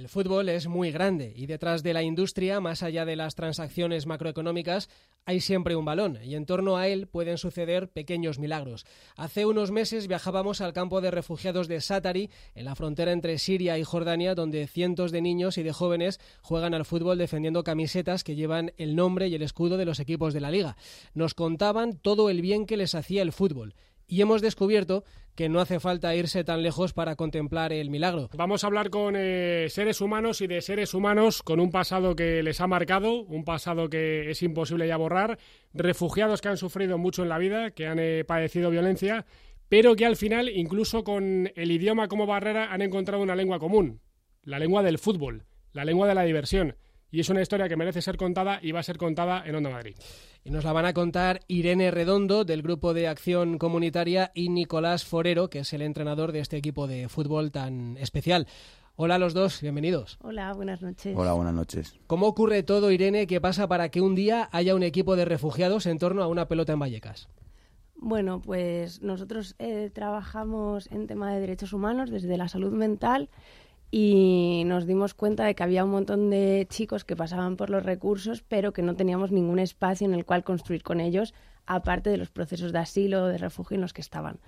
El fútbol es muy grande y detrás de la industria, más allá de las transacciones macroeconómicas, hay siempre un balón y en torno a él pueden suceder pequeños milagros. Hace unos meses viajábamos al campo de refugiados de Satari, en la frontera entre Siria y Jordania, donde cientos de niños y de jóvenes juegan al fútbol defendiendo camisetas que llevan el nombre y el escudo de los equipos de la liga. Nos contaban todo el bien que les hacía el fútbol y hemos descubierto que no hace falta irse tan lejos para contemplar el milagro. Vamos a hablar con eh, seres humanos y de seres humanos con un pasado que les ha marcado, un pasado que es imposible ya borrar, refugiados que han sufrido mucho en la vida, que han eh, padecido violencia, pero que al final, incluso con el idioma como barrera, han encontrado una lengua común, la lengua del fútbol, la lengua de la diversión. Y es una historia que merece ser contada y va a ser contada en Onda Madrid. Y nos la van a contar Irene Redondo, del Grupo de Acción Comunitaria, y Nicolás Forero, que es el entrenador de este equipo de fútbol tan especial. Hola a los dos, bienvenidos. Hola, buenas noches. Hola, buenas noches. ¿Cómo ocurre todo, Irene? ¿Qué pasa para que un día haya un equipo de refugiados en torno a una pelota en Vallecas? Bueno, pues nosotros eh, trabajamos en tema de derechos humanos desde la salud mental y nos dimos cuenta de que había un montón de chicos que pasaban por los recursos, pero que no teníamos ningún espacio en el cual construir con ellos, aparte de los procesos de asilo o de refugio en los que estaban.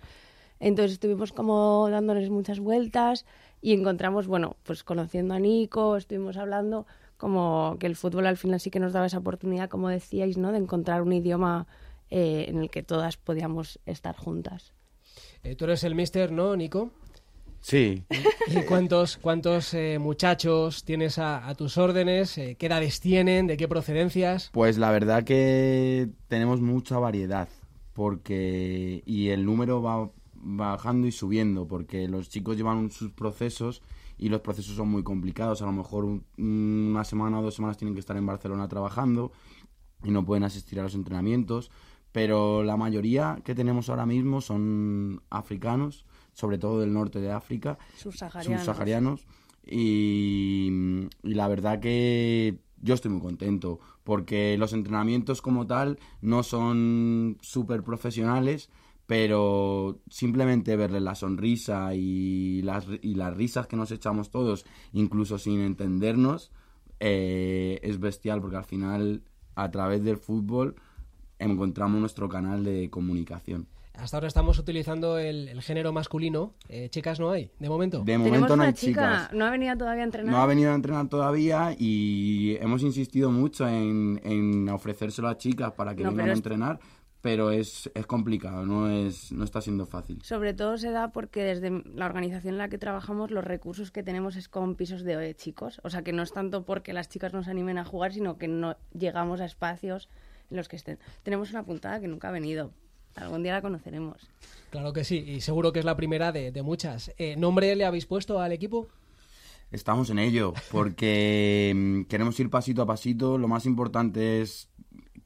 Entonces estuvimos como dándoles muchas vueltas y encontramos, bueno, pues conociendo a Nico, estuvimos hablando como que el fútbol al final sí que nos daba esa oportunidad, como decíais, ¿no? De encontrar un idioma eh, en el que todas podíamos estar juntas. Eh, tú eres el mister, ¿no, Nico? Sí. ¿Y cuántos, cuántos eh, muchachos tienes a, tus órdenes? Eh, ¿Qué edades tienen? ¿De qué procedencias? Pues la verdad que tenemos mucha variedad porque y el número va bajando y subiendo porque los chicos llevan sus procesos y los procesos son muy complicados. A lo mejor una semana o dos semanas tienen que estar en Barcelona trabajando y no pueden asistir a los entrenamientos, pero la mayoría que tenemos ahora mismo son africanos sobre todo del norte de África, subsaharianos. Y, y la verdad que yo estoy muy contento porque los entrenamientos como tal no son súper profesionales, pero simplemente verles la sonrisa y las, y las risas que nos echamos todos, incluso sin entendernos, eh, es bestial porque al final a través del fútbol encontramos nuestro canal de comunicación. Hasta ahora estamos utilizando el, género masculino. Eh, chicas no hay, de momento. De momento no hay chica, chicas. No ha venido todavía a entrenar. No ha venido a entrenar todavía y hemos insistido mucho en, en ofrecérselo a chicas para que vengan a entrenar. Pero es, es complicado, no, es, no está siendo fácil. Sobre todo se da porque desde la organización en la que trabajamos los recursos que tenemos es con pisos de chicos. O sea que no es tanto porque las chicas nos animen a jugar, sino que no llegamos a espacios en los que estén. Tenemos una puntada que nunca ha venido, Algún día la conoceremos. Claro que sí, y seguro que es la primera de, muchas. Eh, ¿Nombre le habéis puesto al equipo? Estamos en ello, porque mm, queremos ir pasito a pasito. Lo más importante es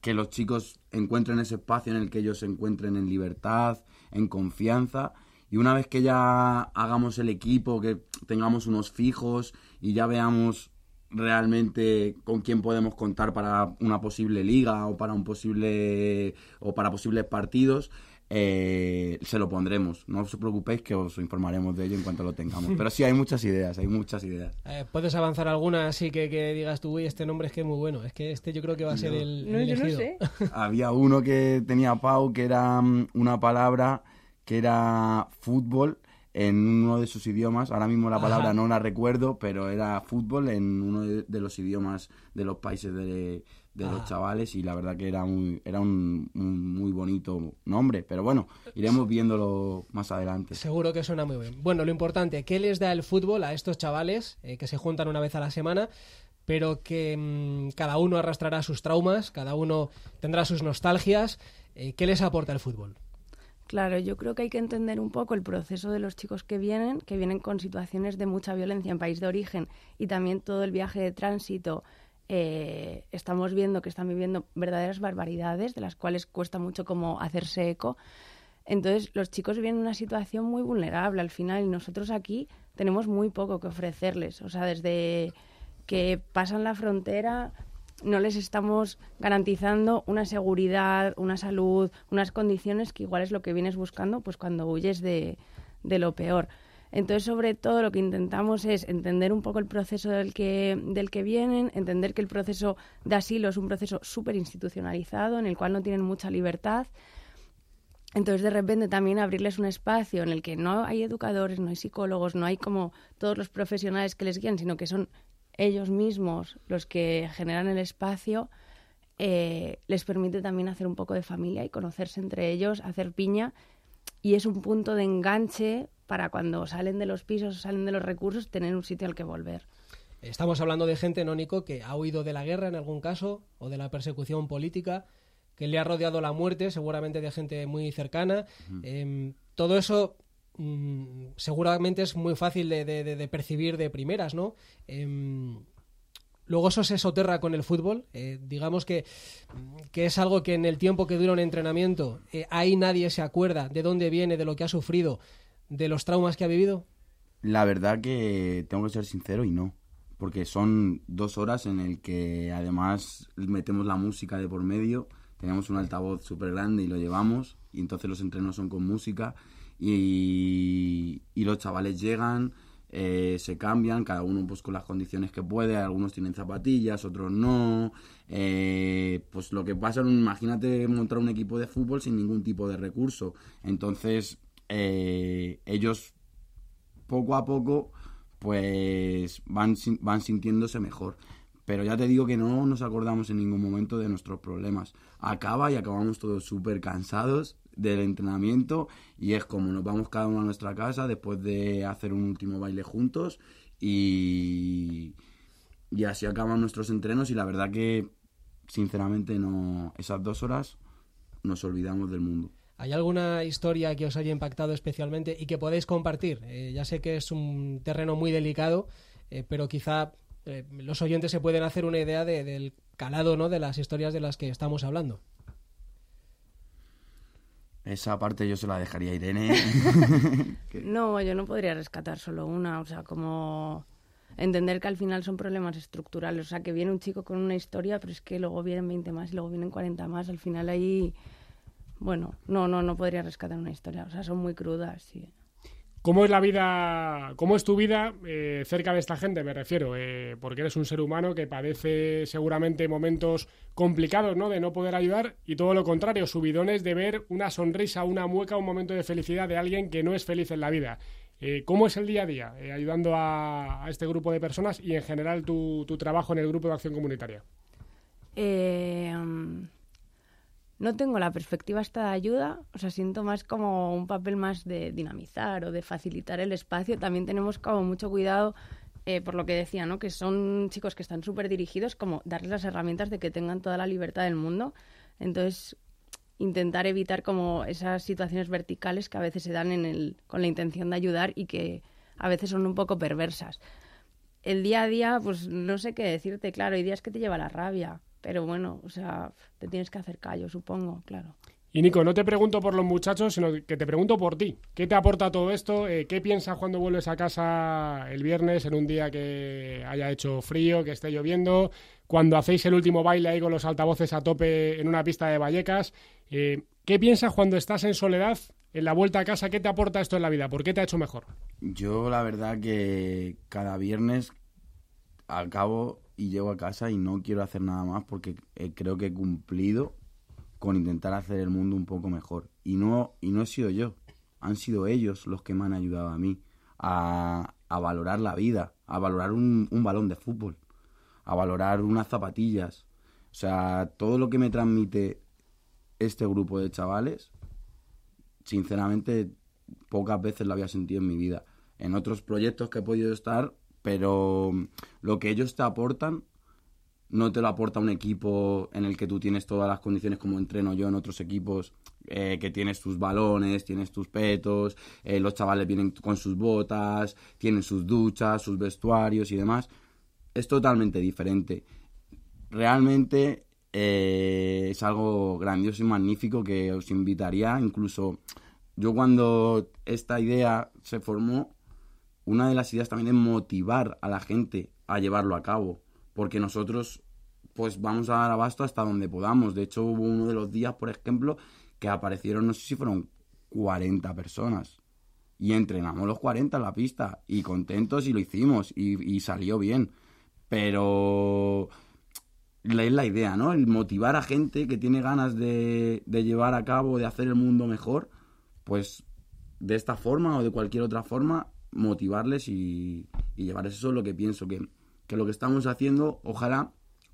que los chicos encuentren ese espacio en el que ellos se encuentren en libertad, en confianza. Y una vez que ya hagamos el equipo, que tengamos unos fijos y ya veamos realmente con quién podemos contar para una posible liga o para un posible o para posibles partidos eh, se lo pondremos. No os preocupéis que os informaremos de ello en cuanto lo tengamos. Pero sí hay muchas ideas hay muchas ideas. Eh, puedes avanzar alguna así que, que digas tú uy este nombre es que es muy bueno es que este yo creo que va a ser el, no, yo no sé. había uno que tenía Pau que era mm, una palabra que era fútbol en uno de sus idiomas. Ahora mismo la palabra no la recuerdo, pero era fútbol en uno de, los idiomas de los países de, los chavales y la verdad que era un, era un, muy bonito nombre. Pero bueno, iremos viéndolo más adelante. Seguro que suena muy bien. Bueno, lo importante, ¿qué les da el fútbol a estos chavales eh, que se juntan una vez a la semana? pero que mm, cada uno arrastrará sus traumas, cada uno tendrá sus nostalgias. Eh, ¿Qué les aporta el fútbol? Claro, yo creo que hay que entender un poco el proceso de los chicos que vienen, que vienen con situaciones de mucha violencia en país de origen y también todo el viaje de tránsito. Eh, estamos viendo que están viviendo verdaderas barbaridades de las cuales cuesta mucho como hacerse eco. Entonces, los chicos viven en una situación muy vulnerable al final y nosotros aquí tenemos muy poco que ofrecerles. O sea, desde que pasan la frontera no les estamos garantizando una seguridad, una salud, unas condiciones que igual es lo que vienes buscando pues cuando huyes de, lo peor. Entonces, sobre todo, lo que intentamos es entender un poco el proceso del que, del que vienen, entender que el proceso de asilo es un proceso súper institucionalizado, en el cual no tienen mucha libertad. Entonces, de repente, también abrirles un espacio en el que no hay educadores, no hay psicólogos, no hay como todos los profesionales que les guían, sino que son ellos mismos los que generan el espacio, eh, les permite también hacer un poco de familia y conocerse entre ellos, hacer piña. Y es un punto de enganche para cuando salen de los pisos o salen de los recursos, tener un sitio al que volver. Estamos hablando de gente, ¿no, Nico, que ha huido de la guerra en algún caso o de la persecución política, que le ha rodeado la muerte, seguramente de gente muy cercana. Em, todo eso mm, seguramente es muy fácil de, percibir de primeras, ¿no? Em, luego eso se soterra con el fútbol. Eh, digamos que, que, es algo que en el tiempo que dura un entrenamiento, eh, ahí nadie se acuerda de dónde viene, de lo que ha sufrido, de los traumas que ha vivido? La verdad que tengo que ser sincero y no. Porque son dos horas en el que además metemos la música de por medio, tenemos un altavoz súper grande y lo llevamos, y entonces los entrenos son con música, y, los chavales llegan, eh, se cambian, cada uno pues con las condiciones que puede, algunos tienen zapatillas, otros no. Eh, pues lo que pasa, imagínate montar un equipo de fútbol sin ningún tipo de recurso. Entonces, eh, ellos poco a poco pues van, van sintiéndose mejor. Pero ya te digo que no nos acordamos en ningún momento de nuestros problemas. Acaba y acabamos todos súper cansados del entrenamiento y es como nos vamos cada uno a nuestra casa después de hacer un último baile juntos y, y así acaban nuestros entrenos y la verdad que sinceramente no esas dos horas nos olvidamos del mundo. ¿Hay alguna historia que os haya impactado especialmente y que podéis compartir? Eh, ya sé que es un terreno muy delicado, eh, pero quizá eh, los oyentes se pueden hacer una idea del calado ¿no? de las historias de las que estamos hablando. Esa parte yo se la dejaría a Irene. no, yo no podría rescatar solo una. O sea, como entender que al final son problemas estructurales. O sea, que viene un chico con una historia, pero es que luego vienen 20 más y luego vienen 40 más. Al final ahí bueno, no, no, no podría rescatar una historia. O sea, son muy crudas, sí. ¿Cómo es la vida, cómo es tu vida eh, cerca de esta gente? Me refiero, eh, porque eres un ser humano que padece seguramente momentos complicados, ¿no? De no poder ayudar y todo lo contrario, subidones de ver una sonrisa, una mueca, un momento de felicidad de alguien que no es feliz en la vida. Eh, ¿Cómo es el día a día ayudando a, este grupo de personas y en general tu trabajo en el grupo de acción comunitaria? No tengo la perspectiva esta de ayuda, o sea, siento más como un papel más de dinamizar o de facilitar el espacio. También tenemos como mucho cuidado, eh, por lo que decía, ¿no? Que son chicos que están súper dirigidos, como darles las herramientas de que tengan toda la libertad del mundo. Entonces, intentar evitar como esas situaciones verticales que a veces se dan con la intención de ayudar y que a veces son un poco perversas. El día a día, pues no sé qué decirte, claro, hay días que te lleva la rabia, pero bueno, o sea, te tienes que hacer callo, supongo, claro. Y Nico, no te pregunto por los muchachos, sino que te pregunto por ti. ¿Qué te aporta todo esto? Eh, ¿Qué piensas cuando vuelves a casa el viernes en un día que haya hecho frío, que esté lloviendo? Cuando hacéis el último baile ahí con los altavoces a tope en una pista de Vallecas. Eh, ¿Qué piensas cuando estás en soledad, en la vuelta a casa? ¿Qué te aporta esto en la vida? ¿Por qué te ha hecho mejor? Yo la verdad que cada viernes acabo y llego a casa y no quiero hacer nada más porque eh, creo que he cumplido con intentar hacer el mundo un poco mejor. Y no, y no he sido yo, han sido ellos los que me han ayudado a mí a, a valorar la vida, a valorar un, un balón de fútbol, a valorar unas zapatillas. O sea, todo lo que me transmite este grupo de chavales, sinceramente, pocas veces lo había sentido en mi vida. En otros proyectos que he podido estar, pero lo que ellos te aportan no te lo aporta un equipo en el que tú tienes todas las condiciones como entreno yo en otros equipos, eh, que tienes tus balones, tienes tus petos, eh, los chavales vienen con sus botas, tienen sus duchas, sus vestuarios y demás. Es totalmente diferente. Realmente eh, es algo grandioso y magnífico que os invitaría, incluso yo cuando esta idea se formó, una de las ideas también es motivar a la gente a llevarlo a cabo, porque nosotros pues vamos a dar abasto hasta donde podamos. De hecho, hubo uno de los días, por ejemplo, que aparecieron, no sé si fueron 40 personas. y entrenamos los 40 en la pista y contentos y lo hicimos y, salió bien. Pero es la idea, ¿no? El motivar a gente que tiene ganas de, de llevar a cabo, de hacer el mundo mejor, pues de esta forma o de cualquier otra forma, motivarles y, y llevarles eso es lo que pienso, que, que lo que estamos haciendo, ojalá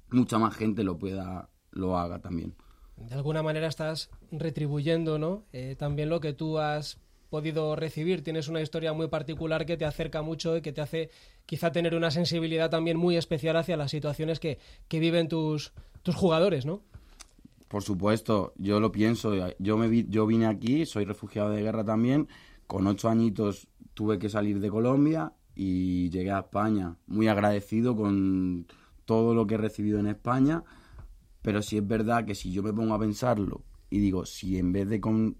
mucha más gente lo pueda, lo haga también. De alguna manera estás retribuyendo, ¿no? Eh, también lo que tú has podido recibir. Tienes una historia muy particular que te acerca mucho y que te hace quizá tener una sensibilidad también muy especial hacia las situaciones que, que viven tus, tus jugadores, ¿no? Por supuesto, yo lo pienso. Yo, me vi, yo vine aquí, soy refugiado de guerra también. Con ocho añitos tuve que salir de Colombia y llegué a España. Muy agradecido con todo lo que he recibido en España. Pero sí es verdad que si yo me pongo a pensarlo y digo, si en vez de con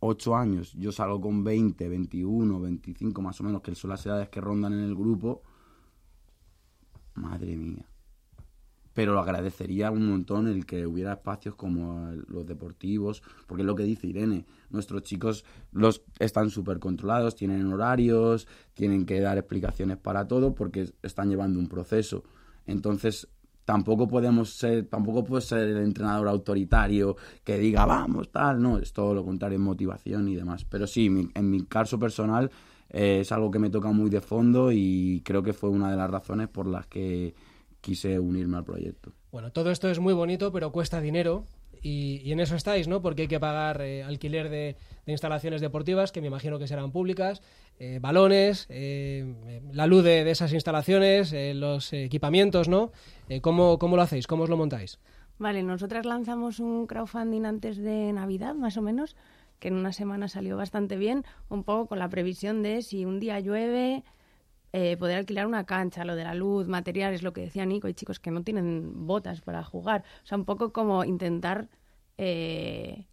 8 años yo salgo con 20, 21, 25 más o menos, que son las edades que rondan en el grupo, madre mía pero agradecería un montón el que hubiera espacios como los deportivos, porque es lo que dice Irene, nuestros chicos los están súper controlados, tienen horarios, tienen que dar explicaciones para todo porque están llevando un proceso. Entonces, tampoco podemos ser, tampoco puede ser el entrenador autoritario que diga vamos, tal, no, es todo lo contrario, es motivación y demás. Pero sí, en mi caso personal eh, es algo que me toca muy de fondo y creo que fue una de las razones por las que quise unirme al proyecto. Bueno, todo esto es muy bonito, pero cuesta dinero. Y, en eso estáis, ¿no? Porque hay que pagar eh, alquiler de, instalaciones deportivas, que me imagino que serán públicas, eh, balones, eh, la luz de, esas instalaciones, los equipamientos, ¿no? ¿cómo, ¿Cómo lo hacéis? ¿Cómo os lo montáis? Vale, nosotras lanzamos un crowdfunding antes de Navidad, más o menos, que en una semana salió bastante bien, un poco con la previsión de si un día llueve, eh, poder alquilar una cancha, lo de la luz, materiales, lo que decía Nico, y chicos que no tienen botas para jugar. O sea, un poco como intentar eh,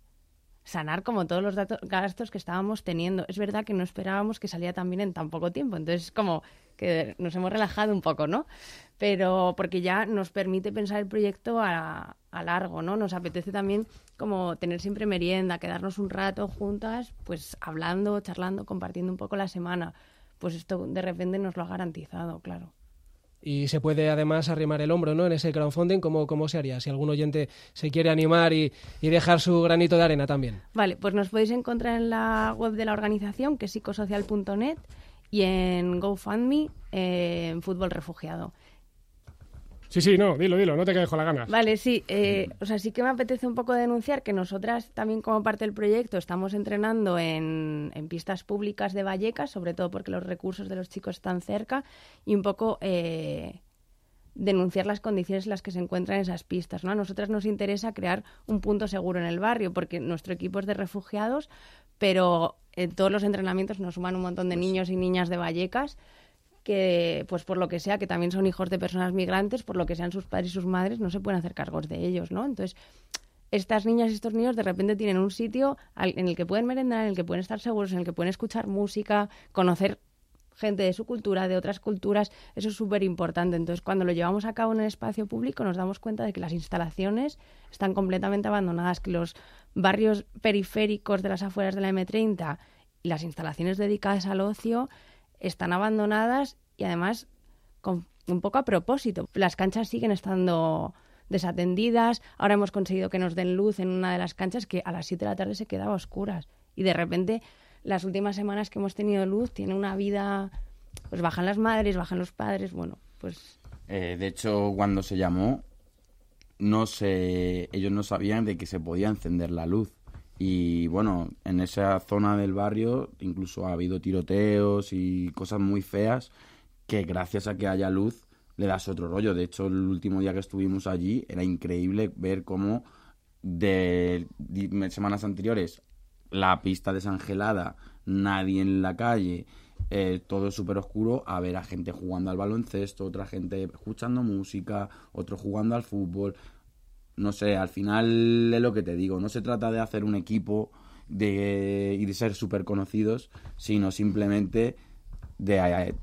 sanar como todos los gastos que estábamos teniendo. Es verdad que no esperábamos que salía tan bien en tan poco tiempo, entonces como que nos hemos relajado un poco, ¿no? Pero porque ya nos permite pensar el proyecto a, a largo, ¿no? Nos apetece también como tener siempre merienda, quedarnos un rato juntas, pues hablando, charlando, compartiendo un poco la semana pues esto de repente nos lo ha garantizado, claro. Y se puede además arrimar el hombro ¿no? en ese crowdfunding. ¿Cómo, cómo se haría? Si algún oyente se quiere animar y, dejar su granito de arena también. Vale, pues nos podéis encontrar en la web de la organización, que es psicosocial.net, y en GoFundMe, en Fútbol Refugiado. Sí, sí, no, dilo, dilo, no te quedes con la ganas. Vale, sí, eh, o sea, sí que me apetece un poco denunciar que nosotras también como parte del proyecto estamos entrenando en, pistas públicas de Vallecas, sobre todo porque los recursos de los chicos están cerca, y un poco eh, denunciar las condiciones en las que se encuentran esas pistas. ¿no? A nosotras nos interesa crear un punto seguro en el barrio, porque nuestro equipo es de refugiados, pero en todos los entrenamientos nos suman un montón de pues niños y niñas de Vallecas que, pues por lo que sea, que también son hijos de personas migrantes, por lo que sean sus padres y sus madres, no se pueden hacer cargos de ellos, ¿no? Entonces, estas niñas y estos niños de repente tienen un sitio en el que pueden merendar, en el que pueden estar seguros, en el que pueden escuchar música, conocer gente de su cultura, de otras culturas, eso es súper importante. Entonces, cuando lo llevamos a cabo en el espacio público, nos damos cuenta de que las instalaciones están completamente abandonadas, que los barrios periféricos de las afueras de la M30 y las instalaciones dedicadas al ocio están abandonadas y además con un poco a propósito. Las canchas siguen estando desatendidas. Ahora hemos conseguido que nos den luz en una de las canchas que a las 7 de la tarde se quedaba a oscuras. Y de repente, las últimas semanas que hemos tenido luz, tiene una vida. Pues bajan las madres, bajan los padres. Bueno, pues. Eh, de hecho, cuando se llamó, no sé. Ellos no sabían de que se podía encender la luz. Y bueno, en esa zona del barrio incluso ha habido tiroteos y cosas muy feas que gracias a que haya luz le das otro rollo. De hecho, el último día que estuvimos allí era increíble ver cómo de semanas anteriores la pista desangelada, nadie en la calle, eh, todo súper oscuro, a ver a gente jugando al baloncesto, otra gente escuchando música, otro jugando al fútbol no sé, al final es lo que te digo, no se trata de hacer un equipo de, y de ser súper conocidos, sino simplemente de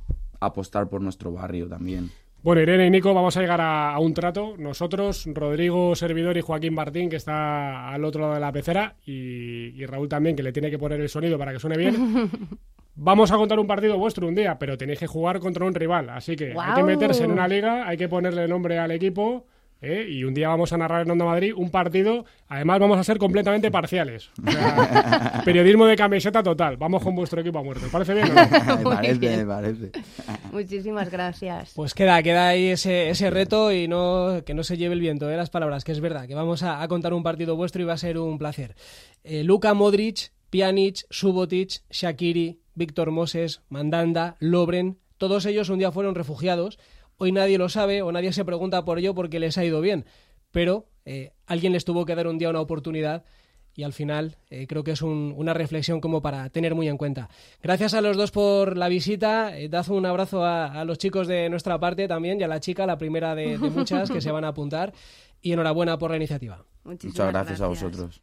apostar por nuestro barrio también. Bueno, Irene y Nico, vamos a llegar a, un trato. Nosotros, Rodrigo, servidor y Joaquín Martín, que está al otro lado de la pecera, y, Raúl también, que le tiene que poner el sonido para que suene bien. Vamos a contar un partido vuestro un día, pero tenéis que jugar contra un rival. Así que hay que meterse en una liga, hay que ponerle nombre al equipo ¿eh? y un día vamos a narrar en Onda Madrid un partido. Además, vamos a ser completamente parciales. periodismo de camiseta total. Vamos con vuestro equipo a muerte. ¿Parece bien? parece, parece. Muchísimas gracias. Pues queda, queda ahí ese, ese reto y no que no se lleve el viento de ¿eh? las palabras, que es verdad, que vamos a, contar un partido vuestro y va a ser un placer. Eh, Luka Modric, Pjanic, Subotic, Shakiri, Víctor Moses, Mandanda, Lobren, todos ellos un día fueron refugiados Hoy nadie lo sabe o nadie se pregunta por ello porque les ha ido bien, pero eh, alguien les tuvo que dar un día una oportunidad y al final eh, creo que es una reflexión como para tener muy en cuenta. Gracias a los dos por la visita. Eh, dad un abrazo a, los chicos de nuestra parte también y a la chica, la primera de, muchas que se van a apuntar. Y enhorabuena por la iniciativa. Muchas gracias, a vosotros.